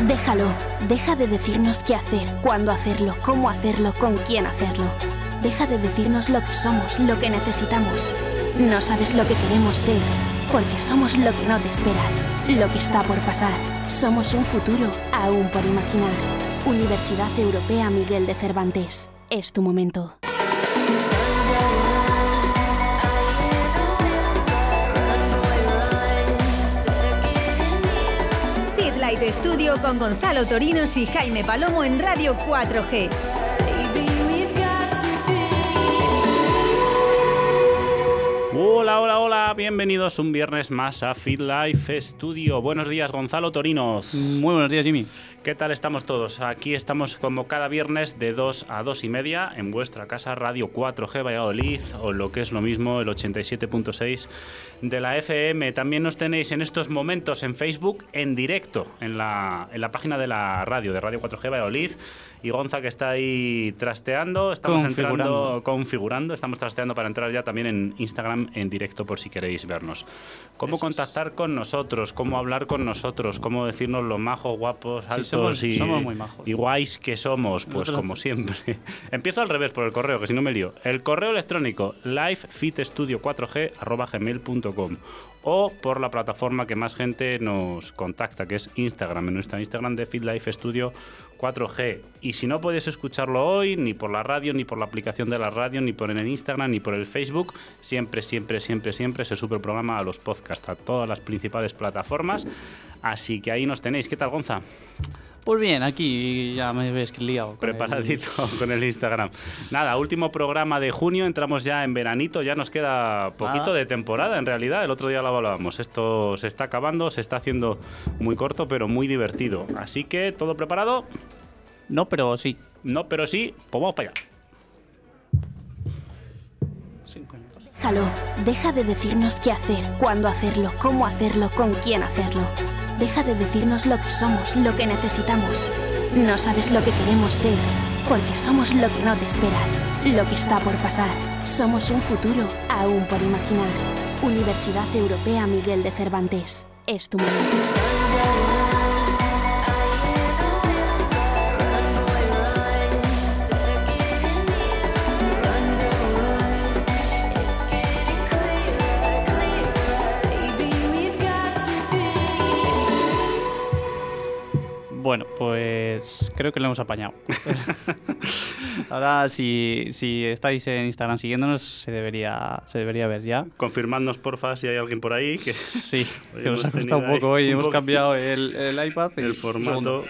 Déjalo. Deja de decirnos qué hacer, cuándo hacerlo, cómo hacerlo, con quién hacerlo. Deja de decirnos lo que somos, lo que necesitamos. No sabes lo que queremos ser, porque somos lo que no te esperas, lo que está por pasar. Somos un futuro aún por imaginar. Universidad Europea Miguel de Cervantes. Es tu momento. Light Studio con Gonzalo Torinos y Jaime Palomo en Radio 4G. Hola, hola, hola, bienvenidos un viernes más a Feed Life Studio. Buenos días, Gonzalo Torinos. Muy buenos días, Jimmy. ¿Qué tal estamos todos? Aquí estamos como cada viernes de 2 a 2 y media en vuestra casa Radio 4G Valladolid o lo que es lo mismo el 87.6 de la FM. También nos tenéis en estos momentos en Facebook en directo en la, en la página de la radio, de Radio 4G Valladolid. Y Gonza que está ahí trasteando, estamos Configurando. entrando, configurando, estamos trasteando para entrar ya también en Instagram en directo por si queréis vernos. ¿Cómo Eso es. contactar con nosotros? ¿Cómo hablar con nosotros? ¿Cómo decirnos lo majos, guapos, altos somos- y, somos muy majos. y guays que somos? Pues Nosotros- como siempre. Empiezo al revés por el correo, que si no me lío. El correo electrónico livefitstudio4g.gmail.com o por la plataforma que más gente nos contacta, que es Instagram, en nuestra Instagram de FitLife Studio 4G. Y si no puedes escucharlo hoy, ni por la radio, ni por la aplicación de la radio, ni por el Instagram, ni por el Facebook, siempre, siempre, siempre, siempre se sube el programa a los podcasts, a todas las principales plataformas. Así que ahí nos tenéis. ¿Qué tal, Gonza? Pues bien, aquí ya me ves que liado. con el- Preparadito con el Instagram. Nada, último programa de junio, entramos ya en veranito, ya nos queda poquito Nada. de temporada en realidad, el otro día lo hablábamos, esto se está acabando, se está haciendo muy corto pero muy divertido. Así que, ¿todo preparado? No, pero sí. No, pero sí, pues vamos para allá. Déjalo. Deja de decirnos qué hacer, cuándo hacerlo, cómo hacerlo, con quién hacerlo. Deja de decirnos lo que somos, lo que necesitamos. No sabes lo que queremos ser, porque somos lo que no te esperas, lo que está por pasar. Somos un futuro aún por imaginar. Universidad Europea Miguel de Cervantes. Es tu momento. Bueno, pues creo que lo hemos apañado. Ahora, si, si estáis en Instagram siguiéndonos, se debería, se debería ver ya. Confirmadnos porfa si hay alguien por ahí que Sí, que nos ha costado un poco hoy. Hemos cambiado el, el iPad. y- el formato segundo.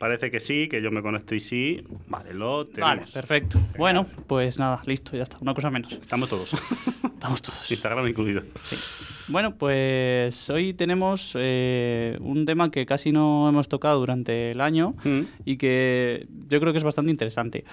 Parece que sí, que yo me conecto y sí. Vale, lo Vale, tenemos. perfecto. Bueno, pues nada, listo, ya está. Una cosa menos. Estamos todos. Estamos todos. Instagram incluido. Bueno, pues hoy tenemos eh, un tema que casi no hemos tocado durante el año Mm. y que yo creo que es bastante interesante.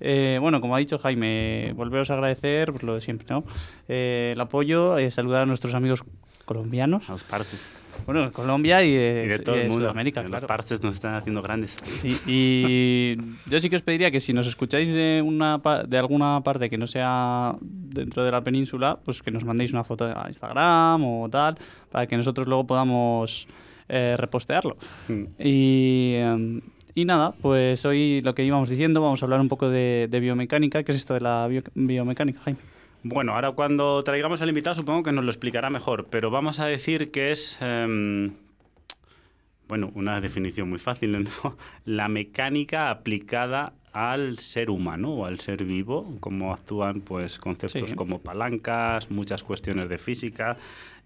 Eh, bueno, como ha dicho Jaime, volveros a agradecer pues, lo de siempre, ¿no? Eh, el apoyo, eh, saludar a nuestros amigos colombianos, A los parces. Bueno, de Colombia y de, Y de todo y el de mundo. Sudamérica, Los claro. parces nos están haciendo grandes. Sí, y yo sí que os pediría que si nos escucháis de una de alguna parte que no sea dentro de la península, pues que nos mandéis una foto a Instagram o tal, para que nosotros luego podamos eh, repostearlo. Mm. Y, em, y nada, pues hoy lo que íbamos diciendo, vamos a hablar un poco de, de biomecánica. ¿Qué es esto de la bio- biomecánica, Jaime? Bueno, ahora cuando traigamos al invitado supongo que nos lo explicará mejor, pero vamos a decir que es, em, bueno, una definición muy fácil, ¿no? La mecánica aplicada al ser humano o al ser vivo, cómo actúan pues conceptos Sí. como palancas, muchas cuestiones de física.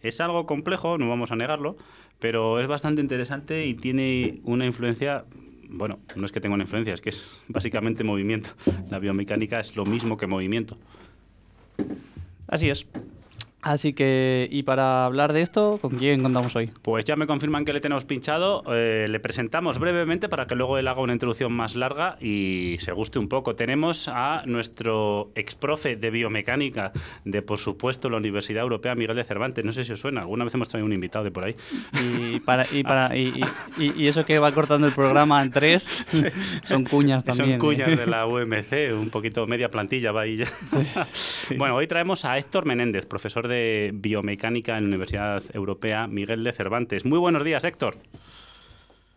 Es algo complejo, no vamos a negarlo, pero es bastante interesante y tiene una influencia bueno, no es que tenga una influencia, es que es básicamente movimiento. La biomecánica es lo mismo que movimiento. Así es. Así que, y para hablar de esto, ¿con quién contamos hoy? Pues ya me confirman que le tenemos pinchado. eh, le presentamos brevemente para que luego él haga una introducción más larga y se guste un poco. Tenemos a nuestro exprofe de biomecánica de, por supuesto, la Universidad Europea, Miguel de Cervantes. No sé si os suena. Alguna vez hemos traído un invitado de por ahí. Y, para, y, para, y, y- y eso que va cortando el programa en tres, son cuñas también. Son cuñas ¿eh? de la UMC, un poquito media plantilla va ahí ya. Bueno, hoy traemos a Héctor Menéndez, profesor de biomecánica en la Universidad Europea Miguel de Cervantes. Muy buenos días, Héctor.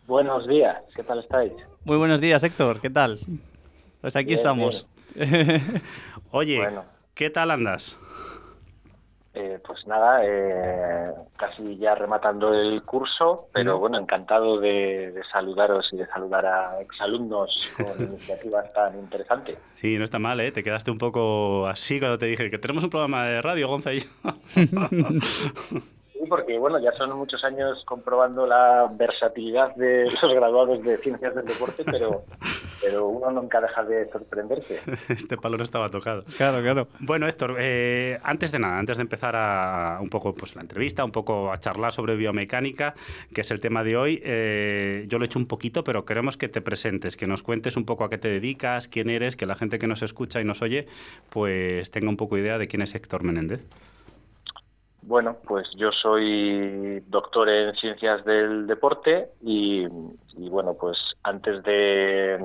Buenos días, ¿qué tal estáis? Muy buenos días, Héctor, ¿qué tal? Pues aquí estamos. Oye, ¿qué tal andas? Eh, pues nada, eh, casi ya rematando el curso, pero bueno, encantado de, saludaros y de saludar a exalumnos con iniciativas tan interesantes. Sí, no está mal, ¿eh? Te quedaste un poco así cuando te dije que tenemos un programa de radio, Gonza y yo. porque bueno, ya son muchos años comprobando la versatilidad de los graduados de ciencias del deporte, pero, pero uno nunca deja de sorprenderse. Este palo no estaba tocado. Claro, claro. Bueno, Héctor, eh, antes de nada, antes de empezar a un poco pues la entrevista, un poco a charlar sobre biomecánica, que es el tema de hoy, eh, yo lo he hecho un poquito, pero queremos que te presentes, que nos cuentes un poco a qué te dedicas, quién eres, que la gente que nos escucha y nos oye, pues tenga un poco idea de quién es Héctor Menéndez. Bueno, pues yo soy doctor en ciencias del deporte y, bueno, pues antes de,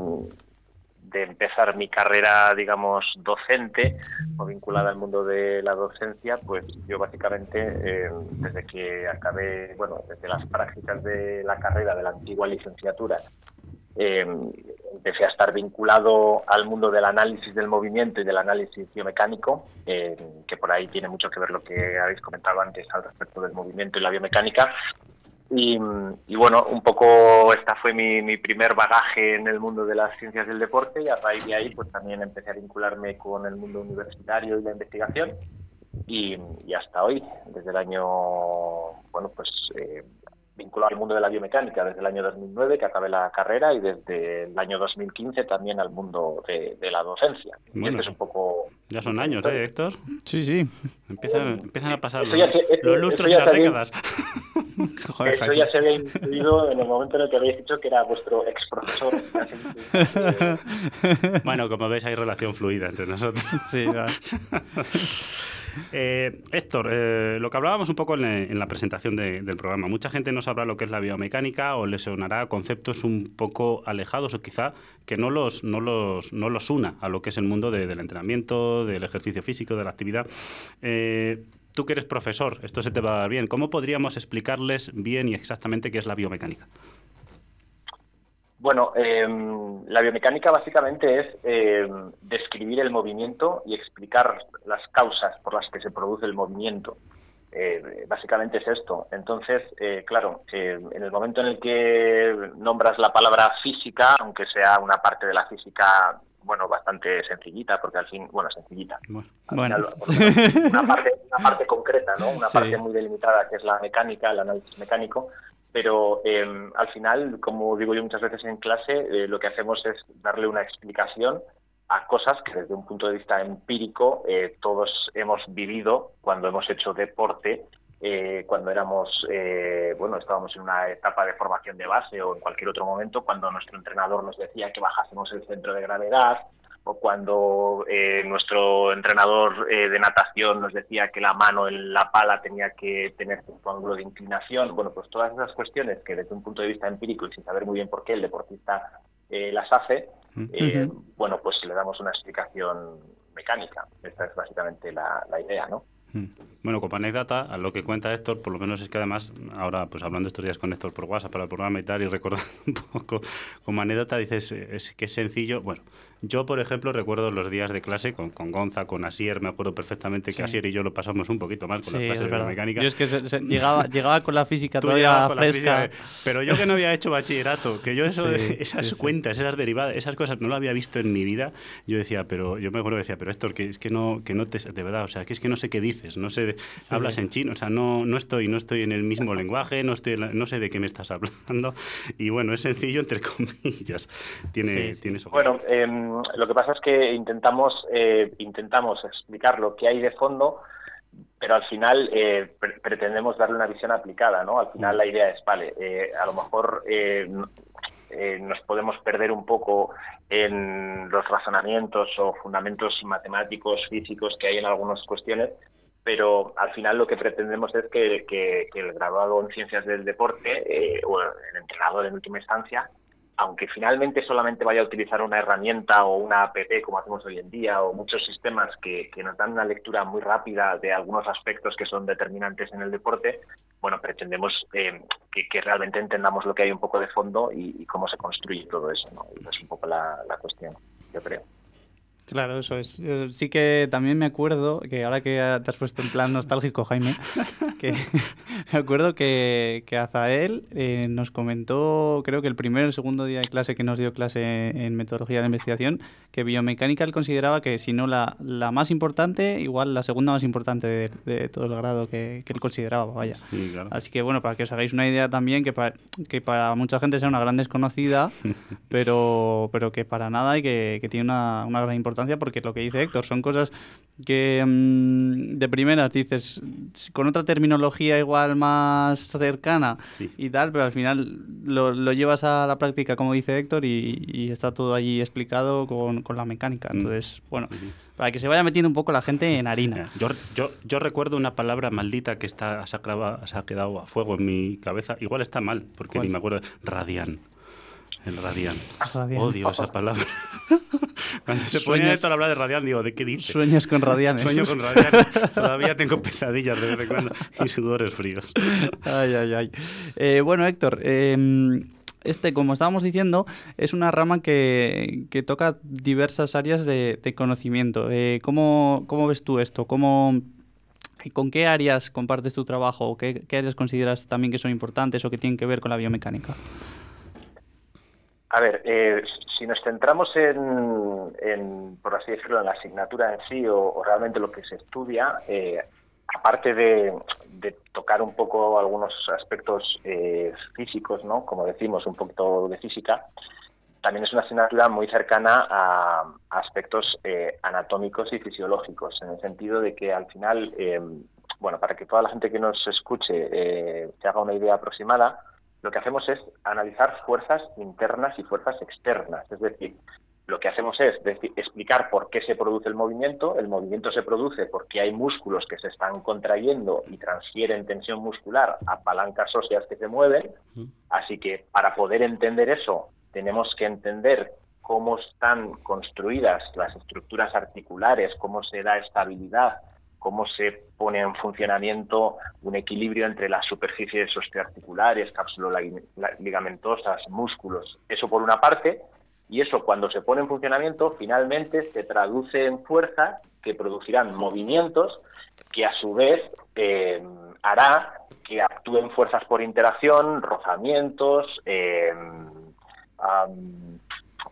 empezar mi carrera, digamos, docente o vinculada al mundo de la docencia, pues yo básicamente eh, desde que acabé, bueno, desde las prácticas de la carrera de la antigua licenciatura eh, empecé a estar vinculado al mundo del análisis del movimiento y del análisis biomecánico, eh, que por ahí tiene mucho que ver lo que habéis comentado antes al respecto del movimiento y la biomecánica. Y, bueno, un poco esta fue mi, primer bagaje en el mundo de las ciencias del deporte y a raíz de ahí pues también empecé a vincularme con el mundo universitario y la investigación y, hasta hoy, desde el año, bueno, pues eh, vinculado al mundo de la biomecánica desde el año 2009, que acabé la carrera, y desde el año 2015 también al mundo de, la docencia. Bueno, este es un poco... Ya son años, ¿eh, Héctor? Sí, sí. Empiezan, empiezan a pasar los, lustros y las décadas. eso ya se había incluido en el momento en el que habéis dicho que era vuestro ex profesor. bueno, como veis hay relación fluida entre nosotros. Sí, eh, Héctor, eh, lo que hablábamos un poco en, la presentación del programa, mucha gente no sabrá lo que es la biomecánica o le sonará conceptos un poco alejados o quizá que no los, no los, no los una a lo que es el mundo del entrenamiento, del ejercicio físico, de la actividad. Eh, tú que eres profesor, esto se te va a dar bien. ¿Cómo podríamos explicarles bien y exactamente qué es la biomecánica? Bueno, em, la biomecánica básicamente es em, describir el movimiento y explicar las causas por las que se produce el movimiento. Eh, básicamente es esto. Entonces, eh, claro, en el momento en el que nombras la palabra física, aunque sea una parte de la física, bueno, bastante sencillita, porque al fin, bueno, sencillita. Bueno. una, parte, una parte concreta, ¿no? Una parte muy delimitada que es la mecánica, el análisis mecánico pero eh, al final, como digo yo muchas veces en clase, eh, lo que hacemos es darle una explicación a cosas que desde un punto de vista empírico eh, todos hemos vivido cuando hemos hecho deporte, cuando éramos, bueno, estábamos en una etapa de formación de base o en cualquier otro momento, cuando nuestro entrenador nos decía que bajásemos el centro de gravedad, o cuando eh, nuestro entrenador eh, de natación nos decía que la mano en la pala tenía que tener un ángulo de inclinación, bueno, pues todas esas cuestiones que desde un punto de vista empírico y sin saber muy bien por qué el deportista eh, las hace, bueno, pues le damos una explicación mecánica. Esta es básicamente la, la idea, ¿no? Hmm. Bueno, como anécdota, a lo que cuenta Héctor, por lo menos es que además, ahora pues hablando estos días con Héctor por WhatsApp para el programa y tal, y recordando un poco como anécdota, dices es que es sencillo. Bueno, yo, por ejemplo, recuerdo los días de clase con, con Gonza, con Asier, me acuerdo perfectamente que Asier y yo lo pasamos un poquito mal con las clases de mecánica. Yo es que llegaba, llegaba con la física todavía fresca. Eh, pero yo que no había hecho bachillerato, que yo eso, esas cuentas, esas derivadas, esas cosas no lo había visto en mi vida, yo decía, pero yo me acuerdo que decía, pero Héctor, que es que no, que no te, de verdad, o sea, que es que no sé qué dices, no sé, hablas en chino, o sea, no, no estoy, no estoy en el mismo lenguaje, no estoy, no sé de qué me estás hablando. Y bueno, es sencillo entre comillas. Tiene, tiene eso. Bueno, em, lo que pasa es que intentamos, eh, intentamos explicar lo que hay de fondo, pero al final eh, pretendemos darle una visión aplicada, ¿no? Al final la idea es, vale, eh, a lo mejor nos podemos perder un poco en los razonamientos o fundamentos matemáticos, físicos que hay en algunas cuestiones, pero al final lo que pretendemos es que, que el graduado en ciencias del deporte o el entrenador en última instancia aunque finalmente solamente vaya a utilizar una herramienta o una app como hacemos hoy en día o muchos sistemas que, nos dan una lectura muy rápida de algunos aspectos que son determinantes en el deporte, bueno, pretendemos eh, que, realmente entendamos lo que hay un poco de fondo y, cómo se construye todo eso, ¿no? es un poco la cuestión, yo creo. Claro, eso es. sí que también me acuerdo que ahora que te has puesto en plan nostálgico, Jaime, que me acuerdo que, que Azael eh, nos comentó, creo que el primer o el segundo día de clase que nos dio clase en metodología de investigación, que biomecánica él consideraba que si no la, la más importante, igual la segunda más importante de, todo el grado que, que él consideraba, vaya. Así que bueno, para que os hagáis una idea también, que para, que para mucha gente sea una gran desconocida, pero, pero que para nada y que, que tiene una, una gran importancia porque lo que dice Héctor son cosas que mm, de primeras dices con otra terminología igual más cercana y tal, pero al final lo, llevas a la práctica, como dice Héctor, y, está todo allí explicado con, la mecánica. Mm. Entonces, bueno. Para que se vaya metiendo un poco la gente en harina. Yo, yo, yo recuerdo una palabra maldita que está, se, ha, quedado a fuego en mi cabeza. Igual está mal, porque ni me acuerdo. Radian. El Radian. Odio esa palabra. Cuando se pone esto a hablar de Radian, digo, ¿de qué dice? Sueños con Radian. Sueño con Radian. Todavía tengo pesadillas de vez en cuando y sudores fríos. Ay, ay, ay. Eh, bueno, Héctor, em, este, como estábamos diciendo, es una rama que, que toca diversas áreas de, conocimiento. Eh, ¿cómo, ¿cómo, ves tú esto? ¿Cómo, ¿Con qué áreas compartes tu trabajo? ¿Qué, ¿Qué áreas consideras también que son importantes o que tienen que ver con la biomecánica? A ver, eh, si nos centramos en, por así decirlo, en la asignatura en sí o, realmente lo que se estudia, eh, aparte de, tocar un poco algunos aspectos eh, físicos, ¿no? Como decimos, un poquito de física, también es una asignatura muy cercana a, aspectos anatómicos y fisiológicos, en el sentido de que al final, bueno, para que toda la gente que nos escuche se haga una idea aproximada, lo que hacemos es analizar fuerzas internas y fuerzas externas. Es decir, lo que hacemos es explicar por qué se produce el movimiento. El movimiento se produce porque hay músculos que se están contrayendo y transfieren tensión muscular a palancas óseas que se mueven. Así que para poder entender eso, tenemos que entender cómo están construidas las estructuras articulares, cómo se da estabilidad cómo se pone en funcionamiento un equilibrio entre las superficies osteoarticulares, cápsulo-ligamentosas, músculos. Eso por una parte, y eso cuando se pone en funcionamiento finalmente se traduce en fuerzas que producirán movimientos que a su vez eh, hará que actúen fuerzas por interacción, rozamientos, eh,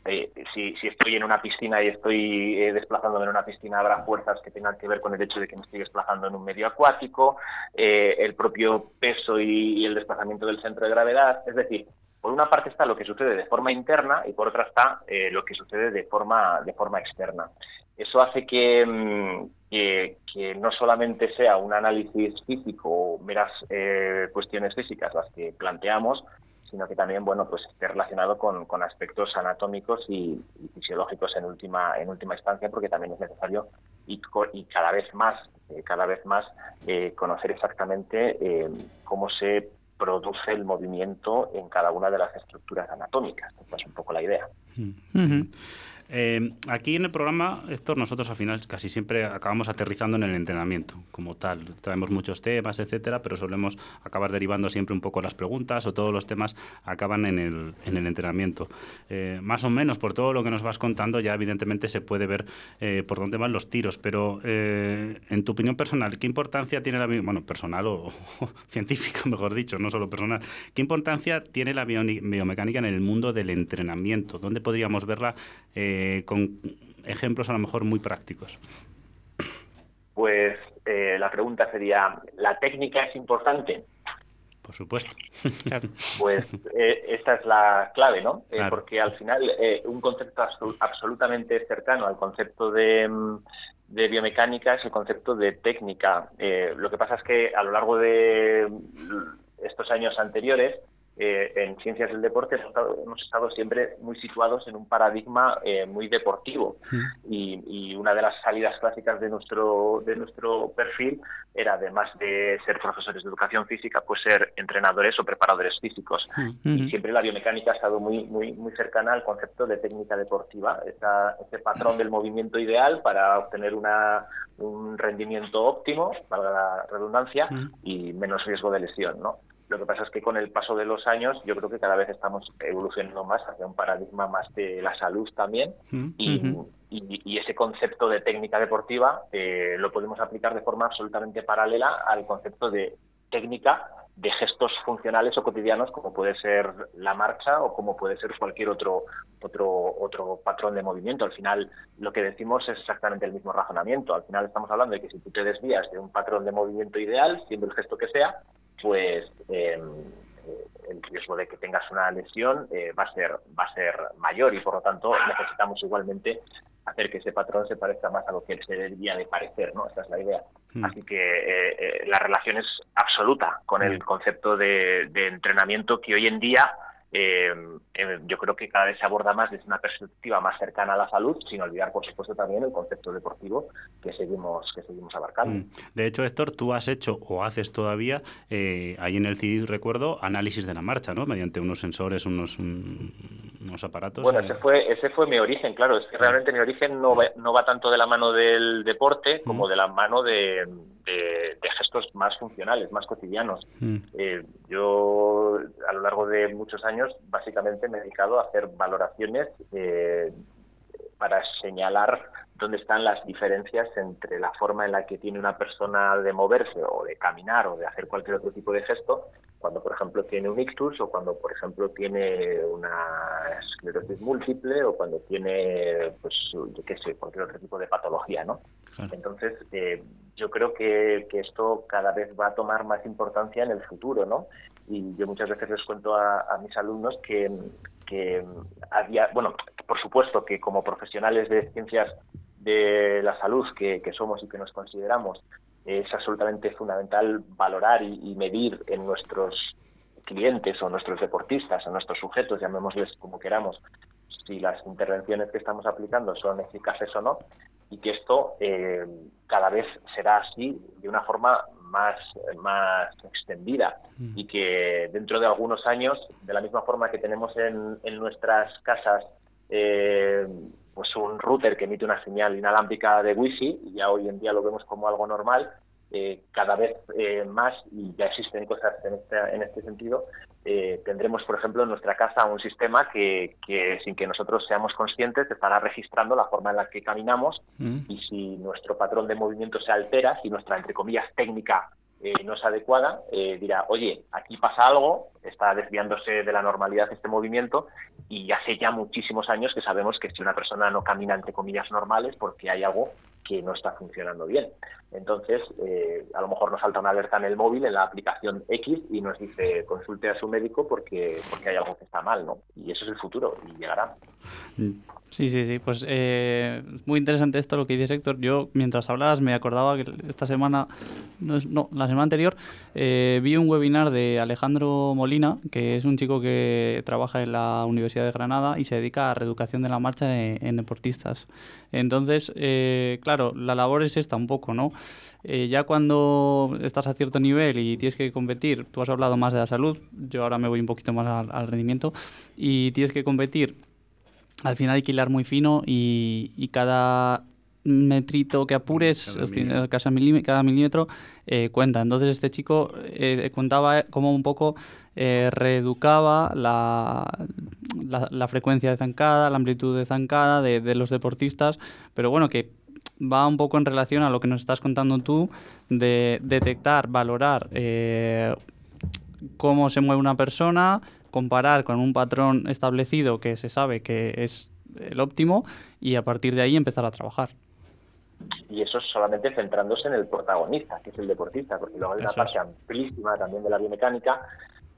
eh, si, estoy en una piscina y estoy eh, desplazándome en una piscina, habrá fuerzas que tengan que ver con el hecho de que me estoy desplazando en un medio acuático, eh, el propio peso y, el desplazamiento del centro de gravedad. Es decir, por una parte está lo que sucede de forma interna y por otra está lo que sucede de forma, externa. Eso hace que, mm, que, no solamente sea un análisis físico o meras cuestiones físicas las que planteamos, sino que también bueno pues esté relacionado con, aspectos anatómicos y, fisiológicos en última en última instancia porque también es necesario y, y cada vez más eh, cada vez más eh, conocer exactamente eh, cómo se produce el movimiento en cada una de las estructuras anatómicas esta es un poco la idea. Eh, aquí en el programa, Héctor, nosotros al final casi siempre acabamos aterrizando en el entrenamiento como tal. Traemos muchos temas, etcétera, pero solemos acabar derivando siempre un poco las preguntas o todos los temas acaban en el, en el entrenamiento. Eh, más o menos, por todo lo que nos vas contando, ya evidentemente se puede ver eh, por dónde van los tiros, pero en tu opinión personal, ¿qué importancia tiene la bueno, personal o, científica, mejor dicho, no solo personal, qué importancia tiene la biomecánica en el mundo del entrenamiento? ¿Dónde podríamos verla? Eh, con ejemplos a lo mejor muy prácticos? Pues eh, la pregunta sería, ¿la técnica es importante? Por supuesto. Pues eh, esta es la clave, ¿no? porque al final un concepto absolutamente cercano al concepto de, mm, de, biomecánica es el concepto de técnica. lo que pasa es que a lo largo de estos años anteriores eh, en ciencias del deporte hemos estado, siempre muy situados en un paradigma eh, muy deportivo. Y, y, una de las salidas clásicas de nuestro de nuestro perfil era además de ser profesores de educación física pues ser entrenadores o preparadores físicos. Y siempre la biomecánica ha estado muy muy muy cercana al concepto de técnica deportiva esa, ese patrón del movimiento ideal para obtener una un rendimiento óptimo valga la redundancia y menos riesgo de lesión no lo que pasa es que con el paso de los años yo creo que cada vez estamos evolucionando más hacia un paradigma más de la salud también y, ese concepto de técnica deportiva eh, lo podemos aplicar de forma absolutamente paralela al concepto de técnica de gestos funcionales o cotidianos como puede ser la marcha o como puede ser cualquier otro otro otro patrón de movimiento. Al final lo que decimos es exactamente el mismo razonamiento. Al final estamos hablando de que si tú te desvías de un patrón de movimiento ideal, siendo el gesto que sea, pues eh, el riesgo de que tengas una lesión eh, va a ser va a ser mayor y por lo tanto necesitamos igualmente hacer que ese patrón se parezca más a lo que se debería de parecer, ¿no? Esa es la idea. Hmm. Así que eh, la relación es absoluta con el hmm. concepto de, de entrenamiento que hoy en día eh, eh, yo creo que cada vez se aborda más desde una perspectiva más cercana a la salud, sin olvidar, por supuesto, también el concepto deportivo que seguimos que seguimos abarcando. Mm. De hecho, Héctor, tú has hecho o haces todavía, eh, ahí en el CID recuerdo, análisis de la marcha, ¿no? Mediante unos sensores, unos, unos aparatos. Bueno, ese fue, ese fue mi origen, claro. Es que realmente mi origen no va, no va tanto de la mano del deporte como mm. de la mano de de, gestos más funcionales, más cotidianos. Mm. Eh, yo, a lo largo de muchos años, básicamente me he dedicado a hacer valoraciones eh, para señalar dónde están las diferencias entre la forma en la que tiene una persona de moverse o de caminar o de hacer cualquier otro tipo de gesto, cuando por ejemplo tiene un ictus o cuando por ejemplo tiene una esclerosis múltiple o cuando tiene, pues, yo qué sé, cualquier otro tipo de patología, ¿no? Entonces, eh, yo creo que, esto cada vez va a tomar más importancia en el futuro, ¿no? Y yo muchas veces les cuento a, mis alumnos que, que había, bueno, por supuesto que como profesionales de ciencias de la salud que, somos y que nos consideramos, es absolutamente fundamental valorar y, medir en nuestros clientes o nuestros deportistas o nuestros sujetos, llamémosles como queramos, si las intervenciones que estamos aplicando son eficaces o no y que esto eh, cada vez será así de una forma más, más extendida mm. y que dentro de algunos años, de la misma forma que tenemos en, en nuestras casas eh, pues un router que emite una señal inalámbrica de wifi y ya hoy en día lo vemos como algo normal, eh, cada vez eh, más, y ya existen cosas en este, en este sentido, eh, tendremos, por ejemplo, en nuestra casa un sistema que, que, sin que nosotros seamos conscientes, estará registrando la forma en la que caminamos mm. y si nuestro patrón de movimiento se altera, si nuestra, entre comillas, técnica no es adecuada, dirá, oye, aquí pasa algo, está desviándose de la normalidad este movimiento y hace ya muchísimos años que sabemos que si una persona no camina entre comillas normales porque hay algo que no está funcionando bien. Entonces, eh, a lo mejor nos salta una alerta en el móvil, en la aplicación X, y nos dice consulte a su médico porque, porque hay algo que está mal, ¿no? Y eso es el futuro y llegará. Sí, sí, sí. Pues eh, muy interesante esto lo que dices, Héctor. Yo, mientras hablabas, me acordaba que esta semana, no, no la semana anterior, eh, vi un webinar de Alejandro Molina, que es un chico que trabaja en la Universidad de Granada y se dedica a reeducación de la marcha en, deportistas. Entonces, eh, claro, la labor es esta un poco, ¿no? Eh, ya cuando estás a cierto nivel y tienes que competir, tú has hablado más de la salud, yo ahora me voy un poquito más al, rendimiento, y tienes que competir, al final hay que hilar muy fino y, cada metrito que apures, cada, milímetro, eh, cuenta. Entonces este chico eh, contaba cómo un poco reeducaba la, la, frecuencia de zancada, la amplitud de zancada de, de, los deportistas, pero bueno, que va un poco en relación a lo que nos estás contando tú de detectar, valorar eh, cómo se mueve una persona, comparar con un patrón establecido que se sabe que es el óptimo y a partir de ahí empezar a trabajar. Y eso solamente centrándose en el protagonista, que es el deportista, porque luego hay una parte amplísima también de la biomecánica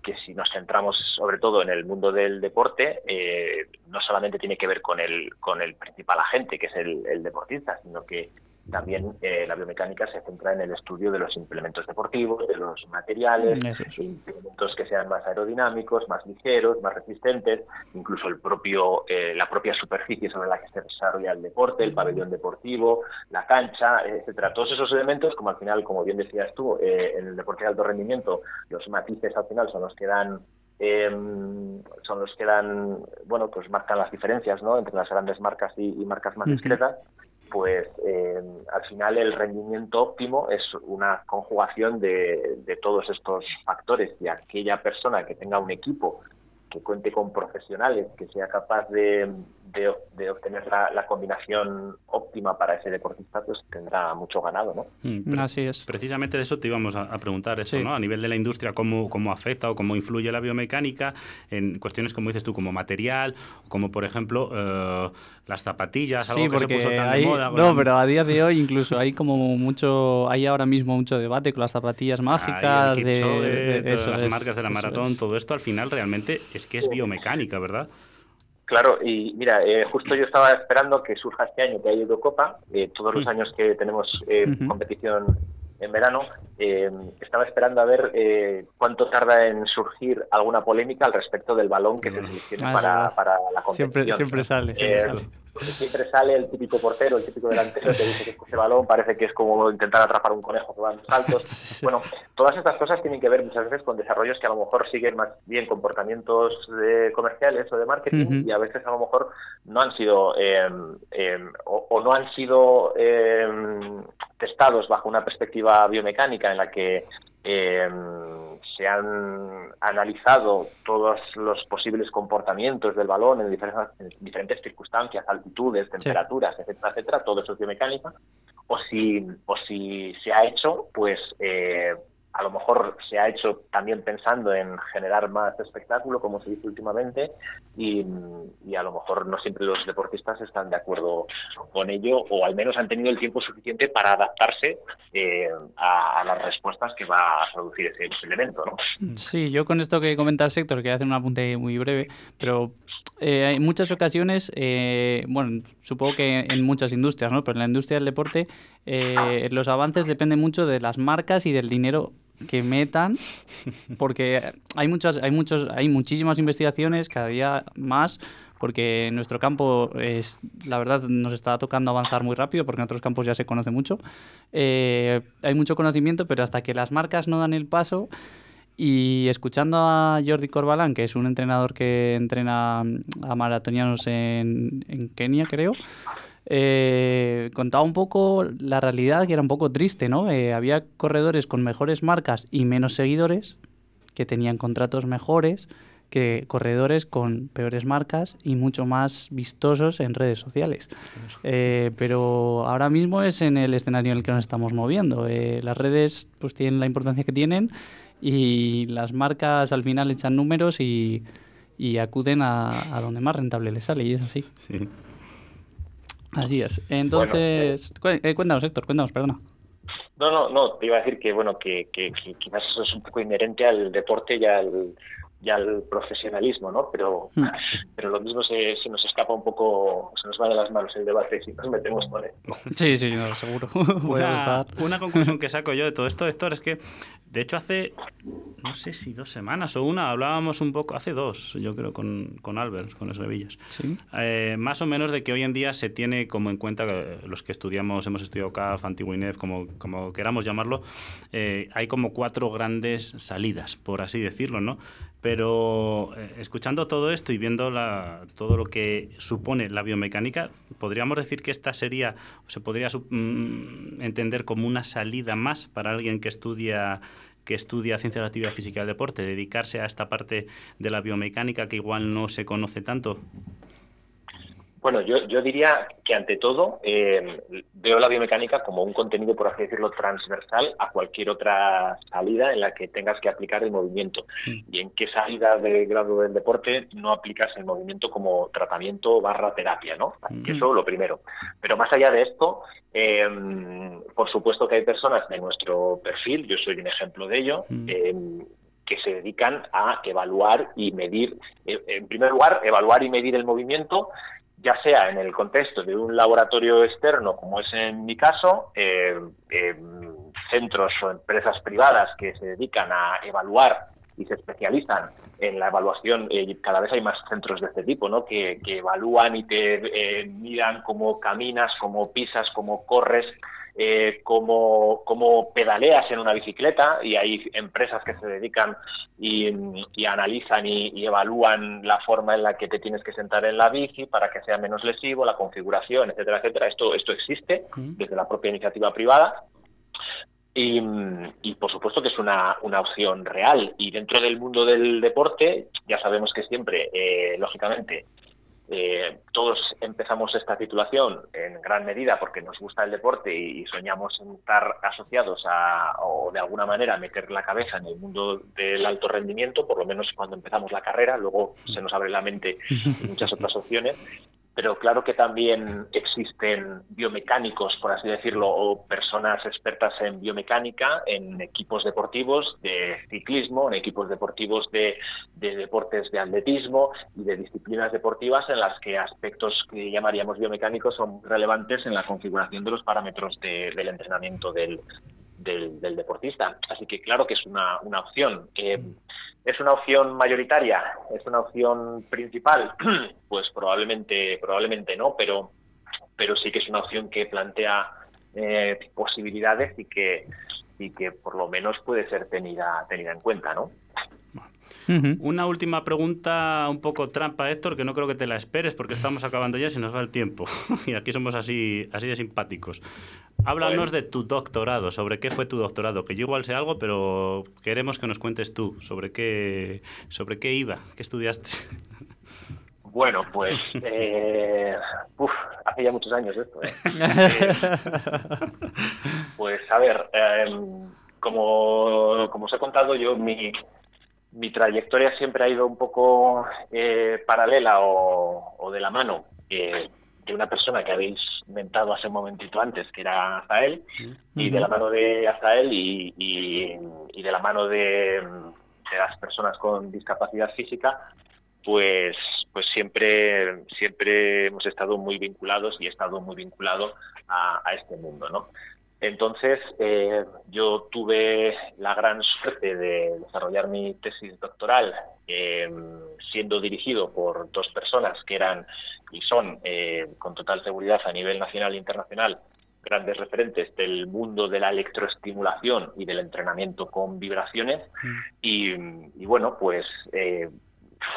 que si nos centramos sobre todo en el mundo del deporte, eh, no solamente tiene que ver con el, con el principal agente, que es el, deportista, sino que también eh, la biomecánica se centra en el estudio de los implementos deportivos, de los materiales, implementos que sean más aerodinámicos, más ligeros, más resistentes, incluso el propio, eh, la propia superficie sobre la que se desarrolla el deporte, el pabellón deportivo, la cancha, etcétera. Todos esos elementos, como al final, como bien decías tú, eh, en el deporte de alto rendimiento, los matices al final son los que dan em, son los que dan, bueno, pues marcan las diferencias, ¿no? Entre las grandes marcas y, marcas más discretas pues eh, al final el rendimiento óptimo es una conjugación de, de, todos estos factores y aquella persona que tenga un equipo que cuente con profesionales, que sea capaz de, de, obtener la, combinación óptima para ese deportista, pues tendrá mucho ganado, ¿no? Mm, Así es. Precisamente de eso te íbamos a, preguntar eso, ¿no? A nivel de la industria, ¿cómo, cómo afecta o cómo influye la biomecánica en cuestiones, como dices tú, como material, como por ejemplo eh, las zapatillas, algo que se puso tan de moda. No, pero a día de hoy incluso hay como mucho, hay ahora mismo mucho debate con las zapatillas mágicas, de, las marcas de la maratón, todo esto al final realmente es que es biomecánica, ¿verdad? Claro, y mira, eh, justo yo estaba esperando que surja este año que hay Eurocopa. Eh, todos los años que tenemos eh, competición en verano, estaba esperando a ver cuánto tarda en surgir alguna polémica al respecto del balón que se selecciona ah, para, para, la competición. Siempre, sale. Siempre sale siempre sale el típico portero, el típico delantero que dice que ese balón parece que es como intentar atrapar un conejo que va en saltos. Bueno, todas estas cosas tienen que ver muchas veces con desarrollos que a lo mejor siguen más bien comportamientos eh, comerciales o de marketing y a veces a lo mejor no han sido em, o, no han sido em, testados bajo una perspectiva biomecánica en la que se han analizado todos los posibles comportamientos del balón en diferentes, circunstancias, altitudes, temperaturas, etcétera, etcétera, todo eso es biomecánica, o si, o si se ha hecho, pues eh, a lo mejor se ha hecho también pensando en generar más espectáculo, como se dice últimamente, y, a lo mejor no siempre los deportistas están de acuerdo con ello, o al menos han tenido el tiempo suficiente para adaptarse eh, a, las respuestas que va a producir ese, elemento. ¿no? Sí, yo con esto que comenta el sector, quería hacer un apunte muy breve, pero eh, en muchas ocasiones, eh, bueno, supongo que en muchas industrias, ¿no? Pero en la industria del deporte, eh, los avances dependen mucho de las marcas y del dinero que metan, porque hay muchas, hay muchos, hay muchísimas investigaciones, cada día más, porque nuestro campo es, la verdad, nos está tocando avanzar muy rápido, porque en otros campos ya se conoce mucho. hay mucho conocimiento, pero hasta que las marcas no dan el paso, y escuchando a Jordi Corbalán, que es un entrenador que entrena a maratonianos en, en Kenia, creo, eh, contaba un poco la realidad que era un poco triste, ¿no? Eh, había corredores con mejores marcas y menos seguidores, que tenían contratos mejores que corredores con peores marcas y mucho más vistosos en redes sociales. Eh, pero ahora mismo es en el escenario en el que nos estamos moviendo. las redes pues tienen la importancia que tienen y las marcas al final echan números y, y acuden a, a, donde más rentable les sale y es así. Sí. Así es. Entonces, eh, cuéntanos, Héctor, cuéntanos, perdona. No, no, no, te iba a decir que, bueno, que, que, que quizás eso es un poco inherente al deporte y al, ya el profesionalismo, ¿no? Pero, hmm. pero lo mismo se, se, nos escapa un poco, se nos va de las manos el debate si nos metemos con él. Sí, sí, seguro. una, una, conclusión que saco yo de todo esto, Héctor, es que, de hecho, hace, no sé si dos semanas o una, hablábamos un poco, hace dos, yo creo, con, con Albert, con los Revillas. ¿Sí? Eh, más o menos de que hoy en día se tiene como en cuenta, los que estudiamos, hemos estudiado CAF, Antiguinef, como, como queramos llamarlo, eh, hay como cuatro grandes salidas, por así decirlo, ¿no? Pero eh, escuchando todo esto y viendo la, todo lo que supone la biomecánica, podríamos decir que esta sería, se podría mm, entender como una salida más para alguien que estudia que estudia ciencia de la actividad física y el deporte, dedicarse a esta parte de la biomecánica que igual no se conoce tanto. Bueno, yo, yo diría que ante todo eh, veo la biomecánica como un contenido, por así decirlo, transversal a cualquier otra salida en la que tengas que aplicar el movimiento. Y en qué salida de grado del deporte no aplicas el movimiento como tratamiento barra terapia, ¿no? que eso lo primero. Pero más allá de esto, eh, por supuesto que hay personas de nuestro perfil, yo soy un ejemplo de ello, eh, que se dedican a evaluar y medir, en primer lugar, evaluar y medir el movimiento ya sea en el contexto de un laboratorio externo, como es en mi caso, eh, centros o empresas privadas que se dedican a evaluar y se especializan en la evaluación, eh, cada vez hay más centros de este tipo, ¿no? que, evalúan y te eh, miran cómo caminas, cómo pisas, cómo corres, eh, cómo, pedaleas en una bicicleta y hay empresas que se dedican y, analizan y, evalúan la forma en la que te tienes que sentar en la bici para que sea menos lesivo, la configuración, etcétera, etcétera. Esto, esto existe desde la propia iniciativa privada y, por supuesto que es una, una, opción real. Y dentro del mundo del deporte, ya sabemos que siempre, eh, lógicamente, eh, todos empezamos esta titulación en gran medida porque nos gusta el deporte y, soñamos en estar asociados a, o de alguna manera meter la cabeza en el mundo del alto rendimiento, por lo menos cuando empezamos la carrera, luego se nos abre la mente muchas otras opciones. Pero claro que también existen biomecánicos, por así decirlo, o personas expertas en biomecánica en equipos deportivos de ciclismo, en equipos deportivos de, deportes de atletismo y de disciplinas deportivas en las que aspectos que llamaríamos biomecánicos son relevantes en la configuración de los parámetros del entrenamiento del, deportista. Así que claro que es una, opción. ¿Es una opción mayoritaria? ¿Es una opción principal? Pues probablemente, probablemente no, pero, pero sí que es una opción que plantea eh, posibilidades y que, y que por lo menos puede ser tenida, tenida en cuenta, ¿no? Una última pregunta un poco trampa, Héctor, que no creo que te la esperes porque estamos acabando ya, se nos va el tiempo. y aquí somos así, así de simpáticos. Háblanos de tu doctorado, sobre qué fue tu doctorado, que yo igual sé algo, pero queremos que nos cuentes tú sobre qué, sobre qué iba, qué estudiaste. Bueno, pues eh, hace ya muchos años esto. ¿eh? pues a ver, em, como, como os he contado, yo mi, mi trayectoria siempre ha ido un poco eh, paralela o, de la mano de una persona que habéis mentado hace un momentito antes, que era Azael, y de la mano de Azael y, y, de la mano de, las personas con discapacidad física, pues pues siempre siempre hemos estado muy vinculados y he estado muy vinculado a, a este mundo, ¿no? Entonces, eh, yo tuve la gran suerte de desarrollar mi tesis doctoral em, siendo dirigido por dos personas que eran y son, eh, con total seguridad a nivel nacional e internacional, grandes referentes del mundo de la electroestimulación y del entrenamiento con vibraciones. Mm. Y, bueno, pues eh,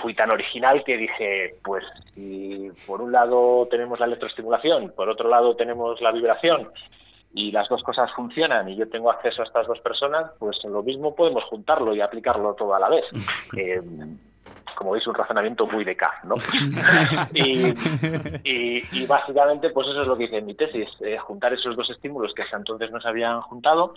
fui tan original que dije, pues si por un lado tenemos la electroestimulación, por otro lado tenemos la vibración y las dos cosas funcionan y yo tengo acceso a estas dos personas, pues lo mismo podemos juntarlo y aplicarlo todo a la vez. Eh, como veis, un razonamiento muy de K, ¿no? y, básicamente, pues eso es lo que hice en mi tesis, eh, juntar esos dos estímulos que hasta entonces no se habían juntado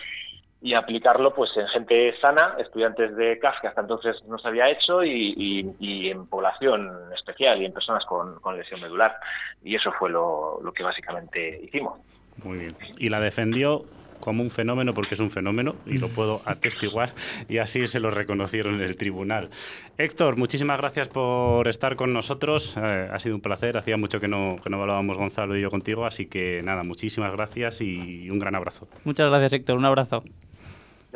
y aplicarlo pues en gente sana, estudiantes de CAF que hasta entonces no se había hecho y, en población especial y en personas con, lesión medular. Y eso fue lo que básicamente hicimos. Muy bien. Y la defendió como un fenómeno porque es un fenómeno y lo puedo atestiguar y así se lo reconocieron en el tribunal. Héctor, muchísimas gracias por estar con nosotros. Eh, ha sido un placer. Hacía mucho que no, que no hablábamos Gonzalo y yo contigo, así que nada, muchísimas gracias y un gran abrazo. Muchas gracias, Héctor. Un abrazo.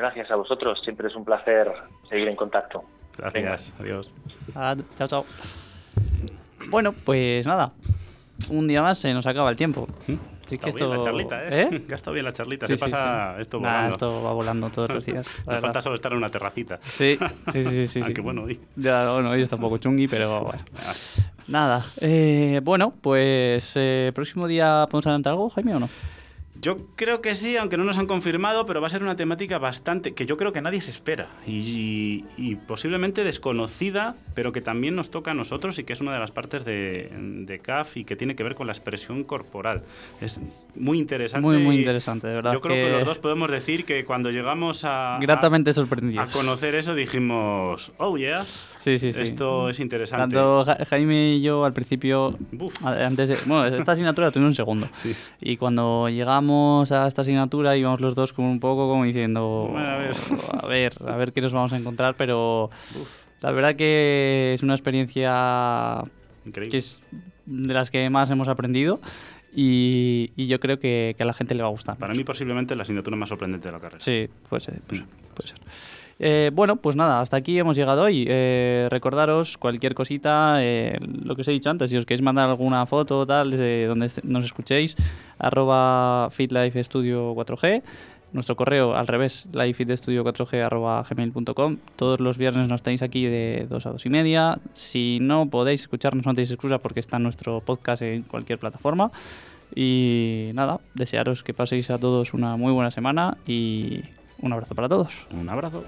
Gracias a vosotros. Siempre es un placer seguir en contacto. Gracias. Adiós. Ah, chao, chao. Bueno, pues nada. Un día más se nos acaba el tiempo. ¿Mm? Sí, que esto... bien la charlita, ¿eh? ¿eh? Estado bien la charlita. Se pasa esto volando. esto va volando todos los días. Me falta solo estar en una terracita. Sí, sí, sí. sí, Aunque bueno, hoy. Ya, bueno, hoy está un poco chungui, pero bueno. Ah. Nada. Eh, bueno, pues eh, próximo día podemos adelantar algo, Jaime, o no? Yo creo que sí, aunque no nos han confirmado, pero va a ser una temática bastante que yo creo que nadie se espera y, posiblemente desconocida, pero que también nos toca a nosotros y que es una de las partes de, CAF y que tiene que ver con la expresión corporal. Es muy interesante. Muy, muy interesante, de verdad. Yo creo que, los dos podemos decir que cuando llegamos a. Gratamente sorprendidos. A conocer eso dijimos, oh yeah. Sí, sí, sí. Esto es interesante. Tanto Jaime y yo al principio, antes de, bueno, esta asignatura tuve un segundo. Sí. Y cuando llegamos a esta asignatura íbamos los dos como un poco como diciendo, a, ver. a ver, qué nos vamos a encontrar, pero la verdad que es una experiencia Increíble. que es de las que más hemos aprendido y, y yo creo que, que a la gente le va a gustar. Para mí posiblemente la asignatura más sorprendente de la carrera. Sí, puede ser. Puede, puede ser. Eh, bueno, pues nada, hasta aquí hemos llegado hoy. Eh, recordaros cualquier cosita, eh, lo que os he dicho antes, si os queréis mandar alguna foto o tal, desde donde nos escuchéis, arroba fitlifestudio 4G. Nuestro correo al revés, lifefitstudio4g arroba gmail.com. Todos los viernes nos tenéis aquí de 2 a 2 y media. Si no podéis escucharnos, no tenéis excusa porque está nuestro podcast en cualquier plataforma. Y nada, desearos que paséis a todos una muy buena semana y un abrazo para todos. Un abrazo.